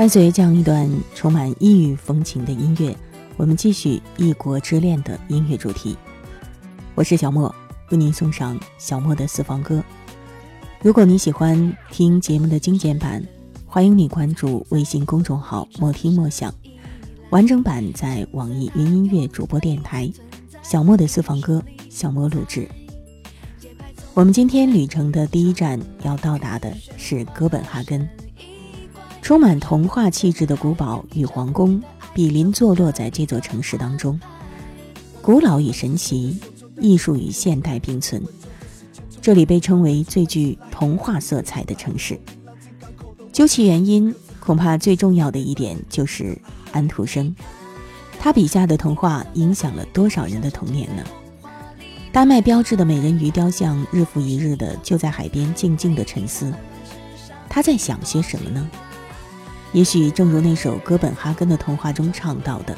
伴随这样一段充满异域风情的音乐，我们继续异国之恋的音乐主题。我是小莫，为您送上小莫的私房歌。如果你喜欢听节目的精简版，欢迎你关注微信公众号“莫听莫想”，完整版在网易云音乐主播电台“小莫的私房歌”小莫录制。我们今天旅程的第一站要到达的是哥本哈根。充满童话气质的古堡与皇宫比邻坐落在这座城市当中，古老与神奇，艺术与现代并存。这里被称为最具童话色彩的城市。究其原因，恐怕最重要的一点就是安徒生，他笔下的童话影响了多少人的童年呢？丹麦标志的美人鱼雕像日复一日的就在海边静静的沉思，他在想些什么呢？也许正如那首《哥本哈根的童话》中唱到的：“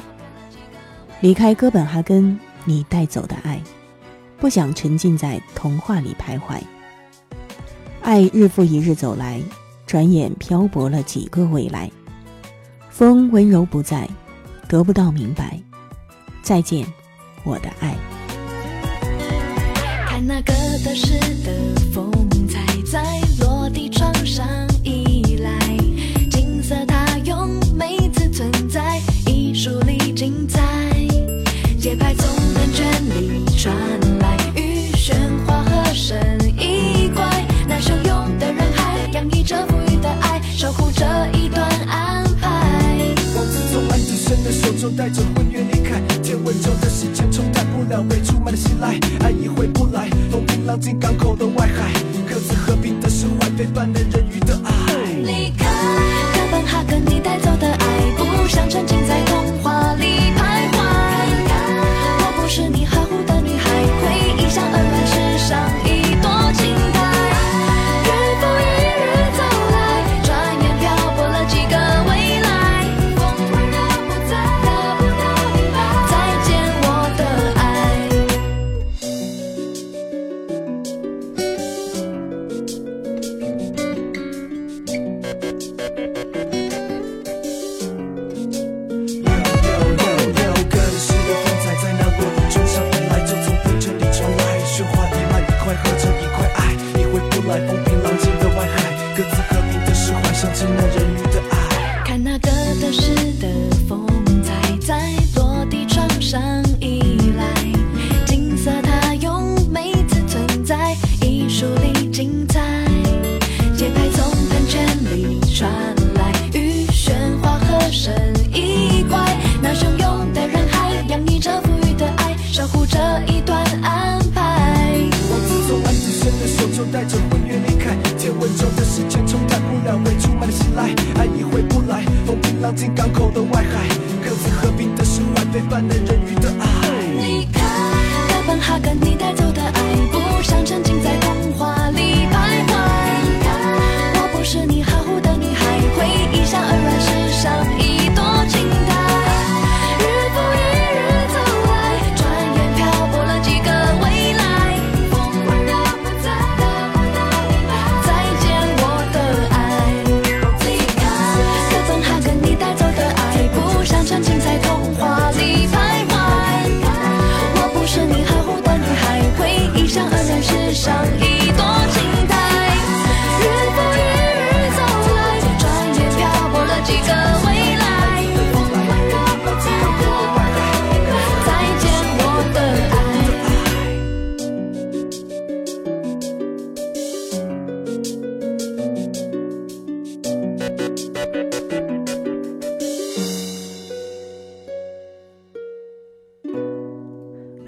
离开哥本哈根，你带走的爱，不想沉浸在童话里徘徊。爱日复一日走来，转眼漂泊了几个未来。风温柔不在，得不到明白。再见，我的爱。”看那个得失的风采，在落地窗上。传来雨喧哗，和声一快。那汹涌的人海，洋溢着无余的爱，守护着一段安排。王子从安子生的手中带着婚约离开，天未久的时间冲淡不了被出卖的信赖，爱已回不来，风平浪静港口的外海。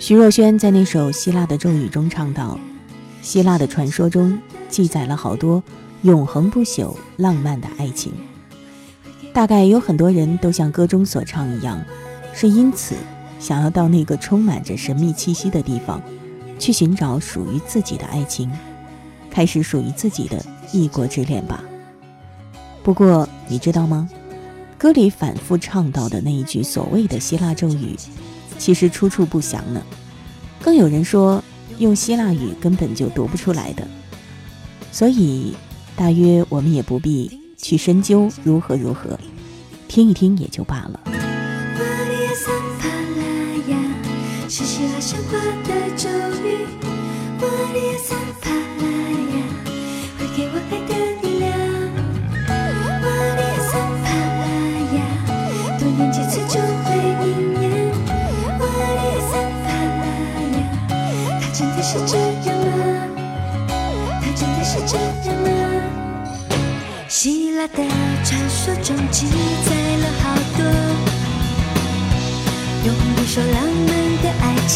徐若瑄在那首希腊的咒语中唱道：“希腊的传说中记载了好多永恒不朽、浪漫的爱情。大概有很多人都像歌中所唱一样，是因此想要到那个充满着神秘气息的地方，去寻找属于自己的爱情，开始属于自己的异国之恋吧。不过你知道吗？歌里反复唱到的那一句所谓的希腊咒语，其实出处不详呢。更有人说，用希腊语根本就读不出来的。所以，大约我们也不必。去深究如何如何，听一听也就罢了。的传说中记载了好多永恒不朽浪漫的爱情，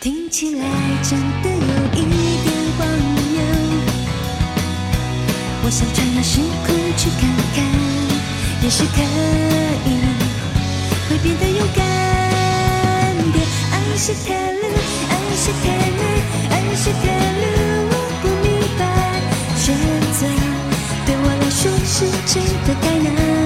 听起来真的有一点荒谬。我想穿越时空去看看，也是可以，会变得勇敢点。爱是泰勒，爱是泰勒，爱是泰勒。选择对我来说是真的太难，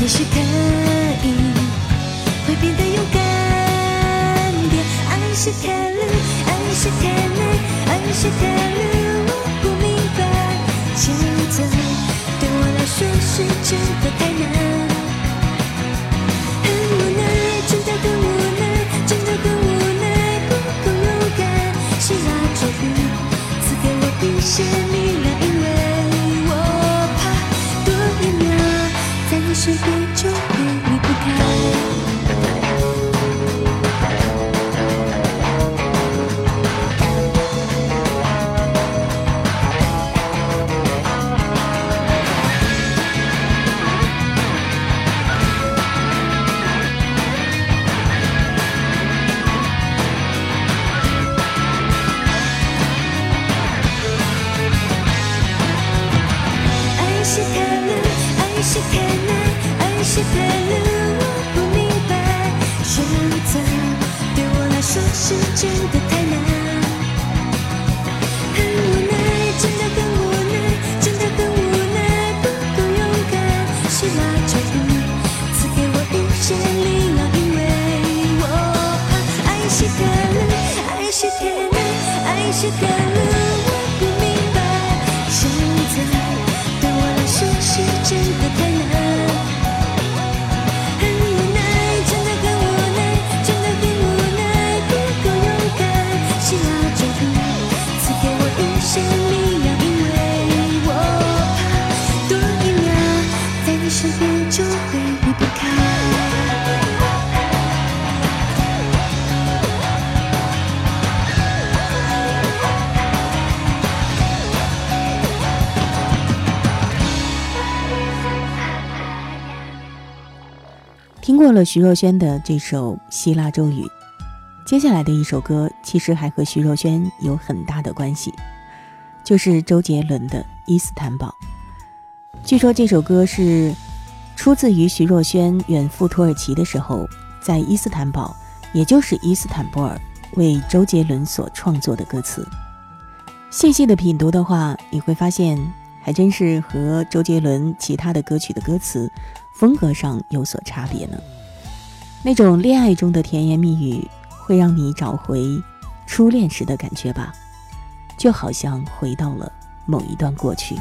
也许可以，会变得勇敢。别爱是太冷，爱是太难，爱是太冷，我不明白。现在对我来说是真的太难，很无奈，真的更无奈，真的更无奈，不够勇敢。希腊酒杯赐给我冰雪你量。to be 过了徐若瑄的这首希腊咒语，接下来的一首歌其实还和徐若瑄有很大的关系，就是周杰伦的《伊斯坦堡》。据说这首歌是出自于徐若瑄远赴土耳其的时候，在伊斯坦堡，也就是伊斯坦布尔，为周杰伦所创作的歌词。细细的品读的话，你会发现，还真是和周杰伦其他的歌曲的歌词风格上有所差别呢。那种恋爱中的甜言蜜语，会让你找回初恋时的感觉吧，就好像回到了某一段过去。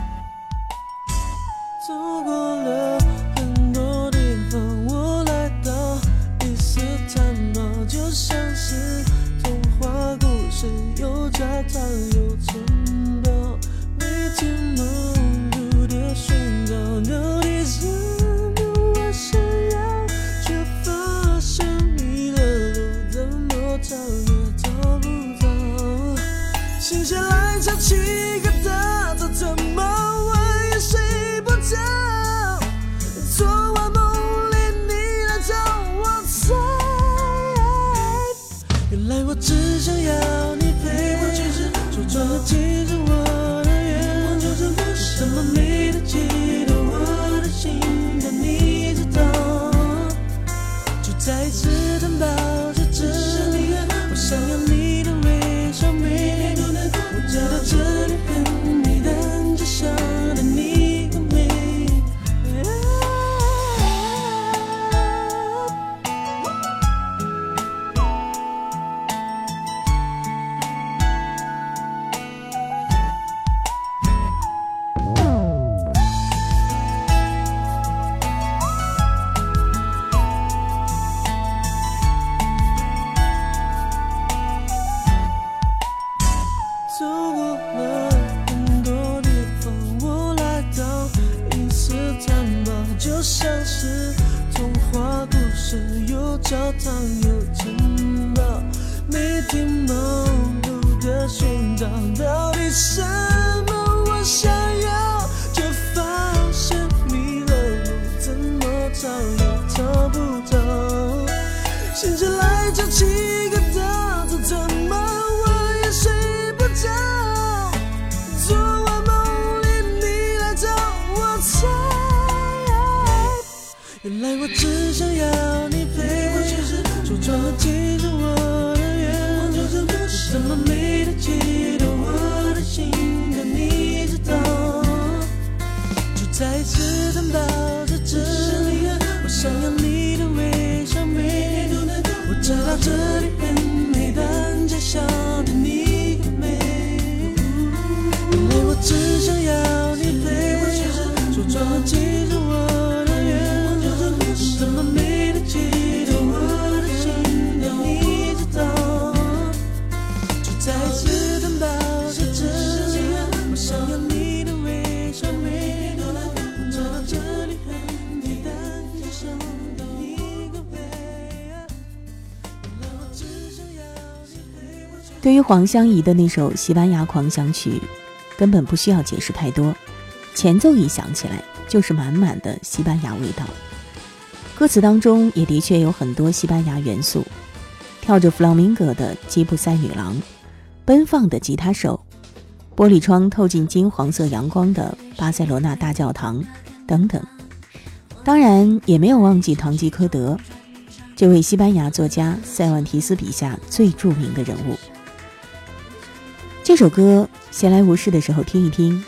于黄湘怡的那首西班牙狂想曲，根本不需要解释太多，前奏一响起来就是满满的西班牙味道。歌词当中也的确有很多西班牙元素，跳着弗朗明戈的吉普赛女郎，奔放的吉他手，玻璃窗透进金黄色阳光的巴塞罗那大教堂等等。当然也没有忘记堂吉诃德，这位西班牙作家塞万提斯笔下最著名的人物。这首歌闲来无事的时候听一听，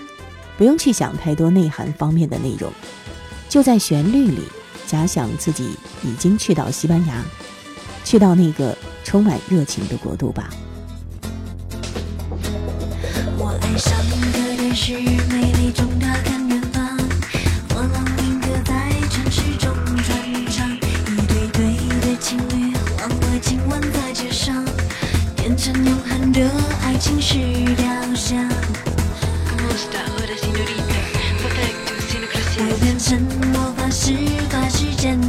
不用去想太多内涵方面的内容，就在旋律里假想自己已经去到西班牙，去到那个充满热情的国度吧。我爱上的人是美丽中的看变成永恒的爱情是雕像。我变成魔法师，把时间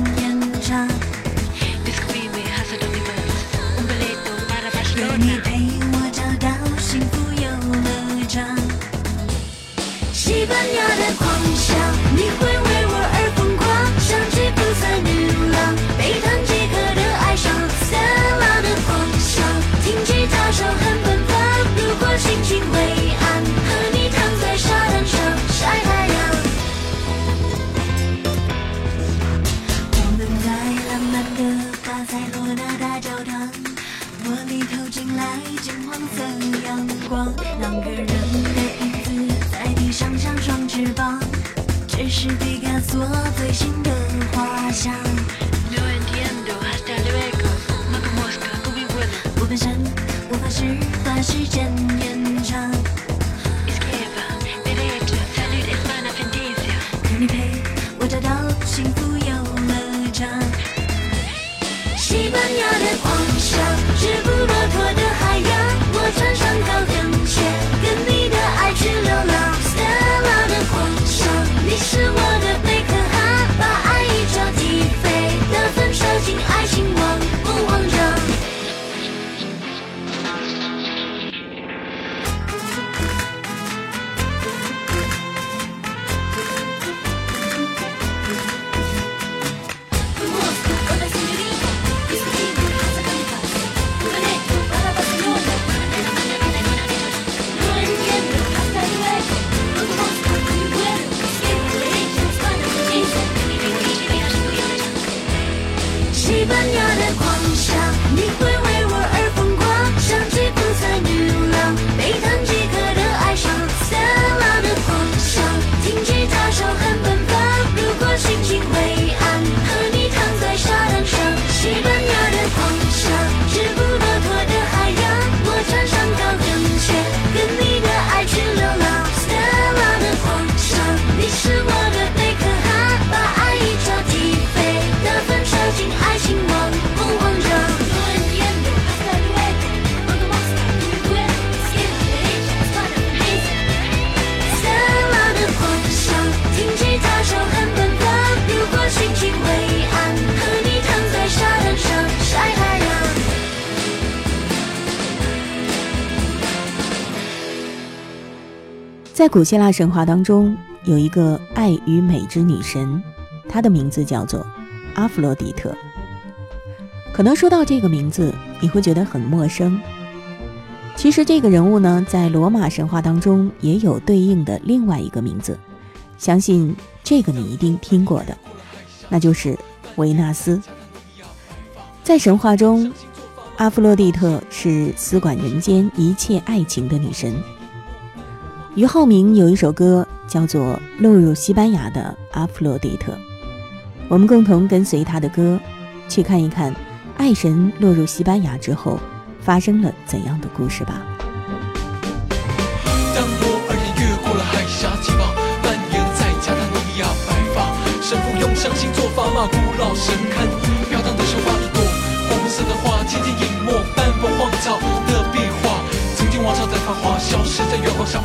在古希腊神话当中，有一个爱与美之女神，她的名字叫做阿芙洛狄特。可能说到这个名字你会觉得很陌生。其实这个人物呢，在罗马神话当中也有对应的另外一个名字，相信这个你一定听过的，那就是维纳斯。在神话中，阿芙洛狄特是司管人间一切爱情的女神。俞灏明有一首歌叫做《落入西班牙的阿弗洛狄特》，我们共同跟随他的歌，去看一看爱神落入西班牙之后发生了怎样的故事吧。当我过了海七宝，蔓延加白发，神父用相信做法古老神龛，飘荡一朵红色的花，斑驳荒草的壁画，曾经王朝在繁华消失在月光下。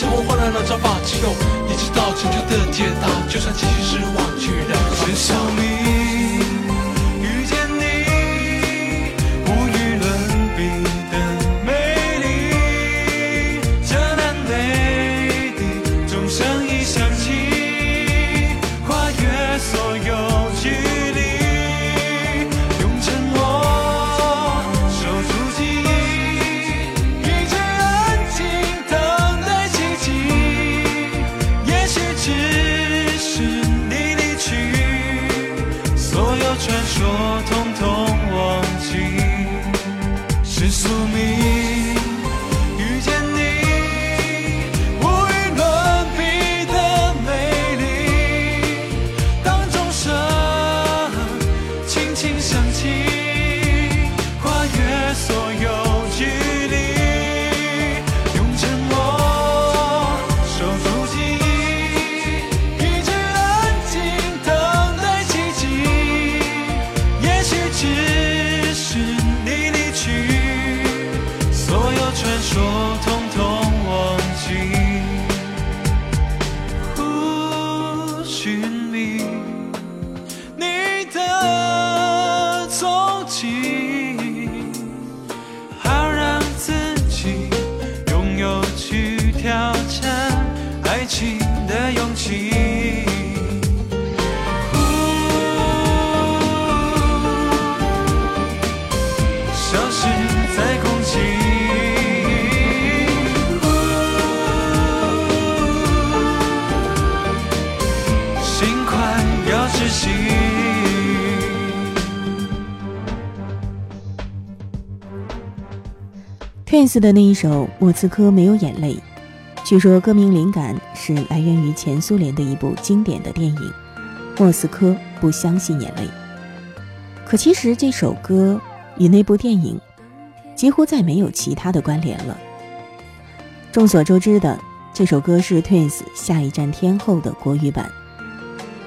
生活。只是你离去所有传说都斯的那一首《莫斯科没有眼泪》，据说歌名灵感是来源于前苏联的一部经典的电影《莫斯科不相信眼泪》。可其实这首歌与那部电影几乎再没有其他的关联了。众所周知的，这首歌是 Twins《下一站天后》的国语版。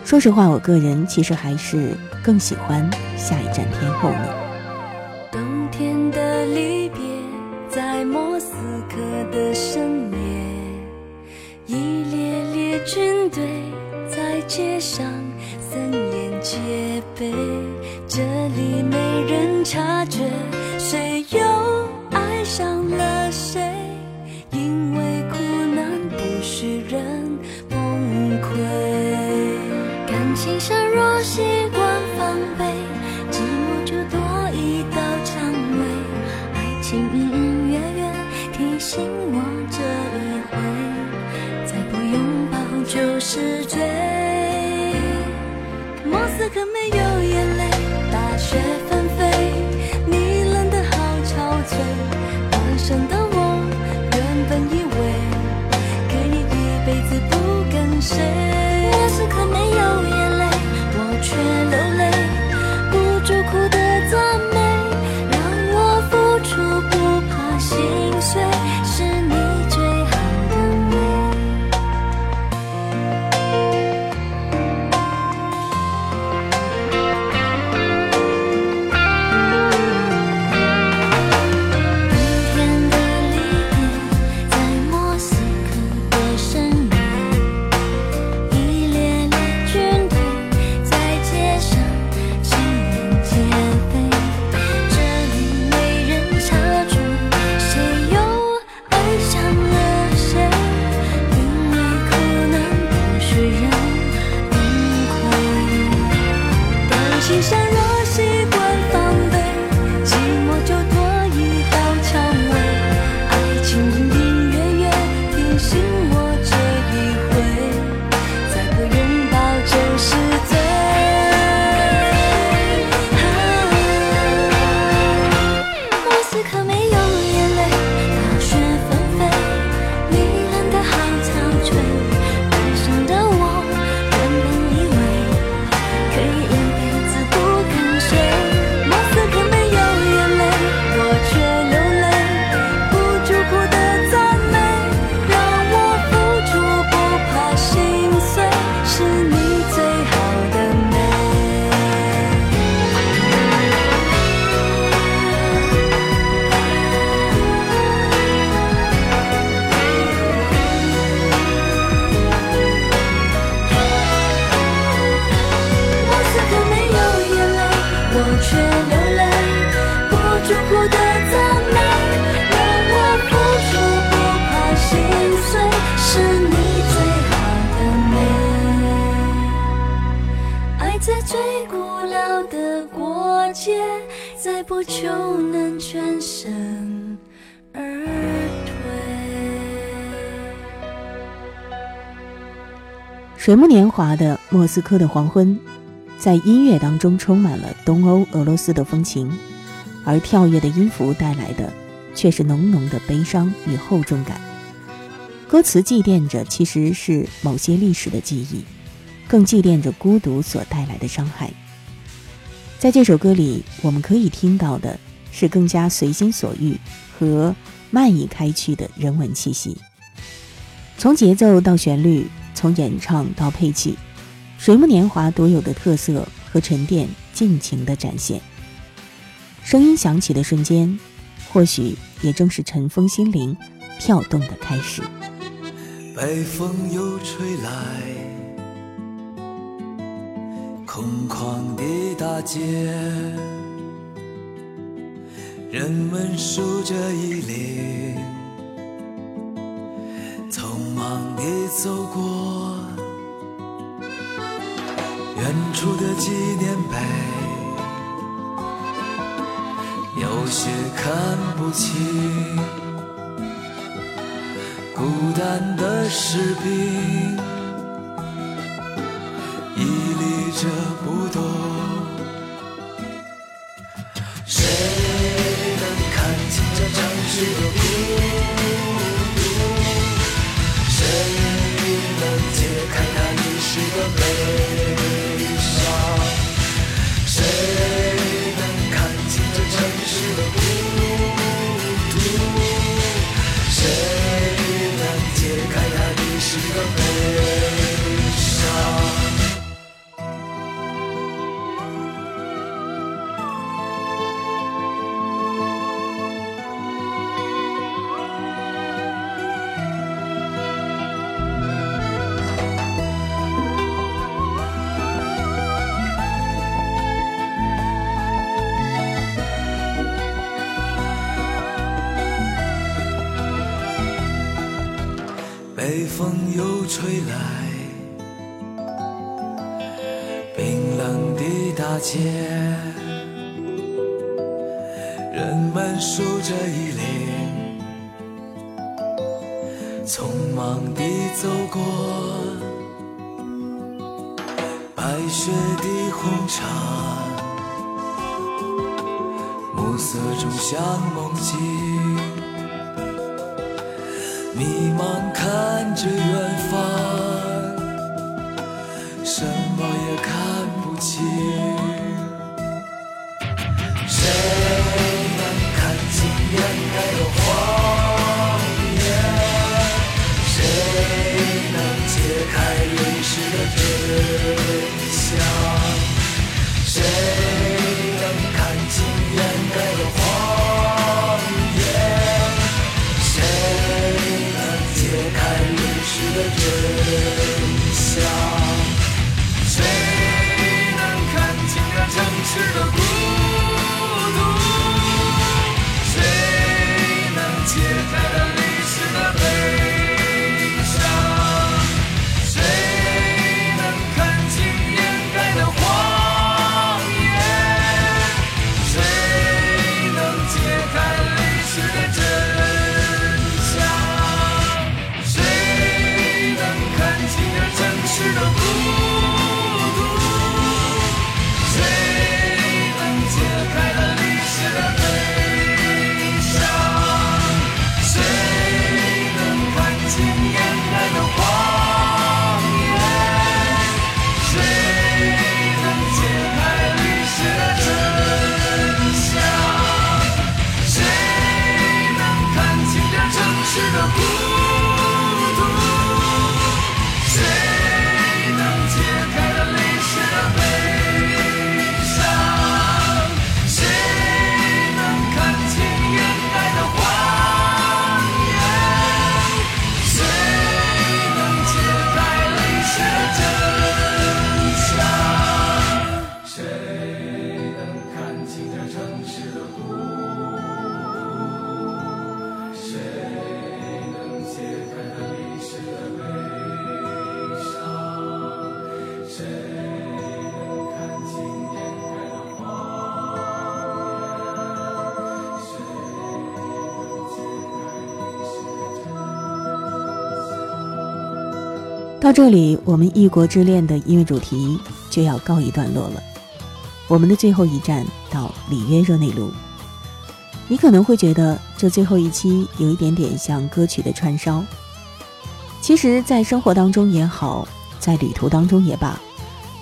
说实话，我个人其实还是更喜欢《下一站天后》呢。街上森严戒备，这里没人察觉谁又爱上了谁，因为苦难不许人崩溃。感情谁。就能全身而退。水木年华的《莫斯科的黄昏》，在音乐当中充满了东欧俄罗斯的风情，而跳跃的音符带来的却是浓浓的悲伤与厚重感。歌词祭奠着其实是某些历史的记忆，更祭奠着孤独所带来的伤害。在这首歌里，我们可以听到的是更加随心所欲和漫溢开去的人文气息。从节奏到旋律，从演唱到配器，水木年华独有的特色和沉淀尽情的展现。声音响起的瞬间，或许也正是尘封心灵、跳动的开始。北风又吹来，空旷的大街，人们数着衣领，匆忙地走过远处的纪念碑，有些看不清，孤单的士兵立着不动。谁能看清这城市的风吹来，冰冷的大街，人们数着衣领，匆忙地走过白雪的红场，暮色中像梦境。迷茫着远方，什么也看不清。谁能看清掩盖的花到这里，我们异国之恋的音乐主题就要告一段落了。我们的最后一站到里约热内卢。你可能会觉得这最后一期有一点点像歌曲的串烧。其实，在生活当中也好，在旅途当中也罢，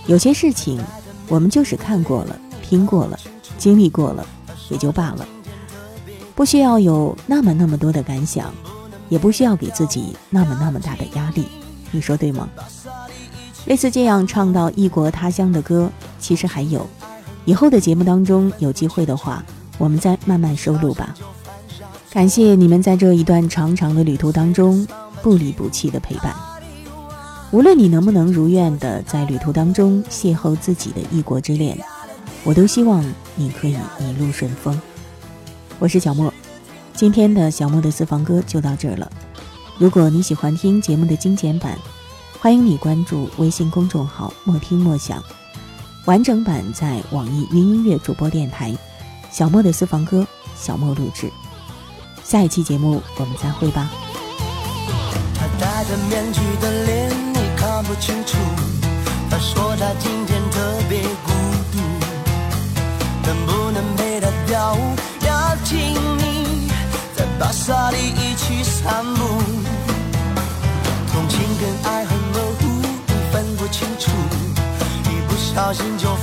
有些事情我们就是看过了、听过了、经历过了，也就罢了，不需要有那么那么多的感想，也不需要给自己那么那么大的压力。你说对吗？类似这样唱到异国他乡的歌，其实还有。以后的节目当中有机会的话，我们再慢慢收录吧。感谢你们在这一段长长的旅途当中不离不弃的陪伴。无论你能不能如愿的在旅途当中邂逅自己的异国之恋，我都希望你可以一路顺风。我是小莫，今天的小莫的私房歌就到这儿了。如果你喜欢听节目的精简版，欢迎你关注微信公众号“莫听莫想”，完整版在网易云音乐主播电台。小莫的私房歌，小莫录制。下一期节目我们再会吧。他戴着面具的脸你看不清楚。他说他今天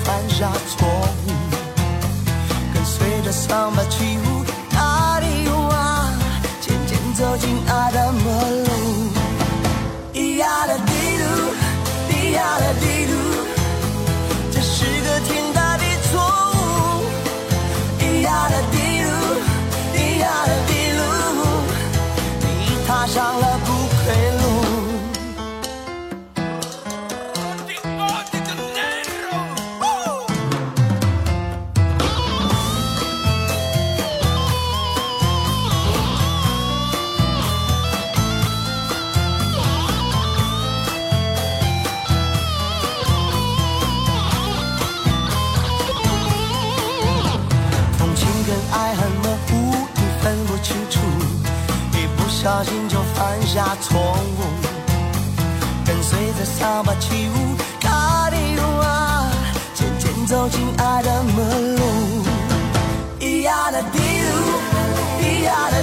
犯下错误。跟随着桑巴起舞，阿丽瓦，渐渐走进爱的魔路。一不小心就犯下错误。跟随着桑巴起舞，卡里哇，渐渐走进爱的门路。咿呀的嘀噜，咿呀的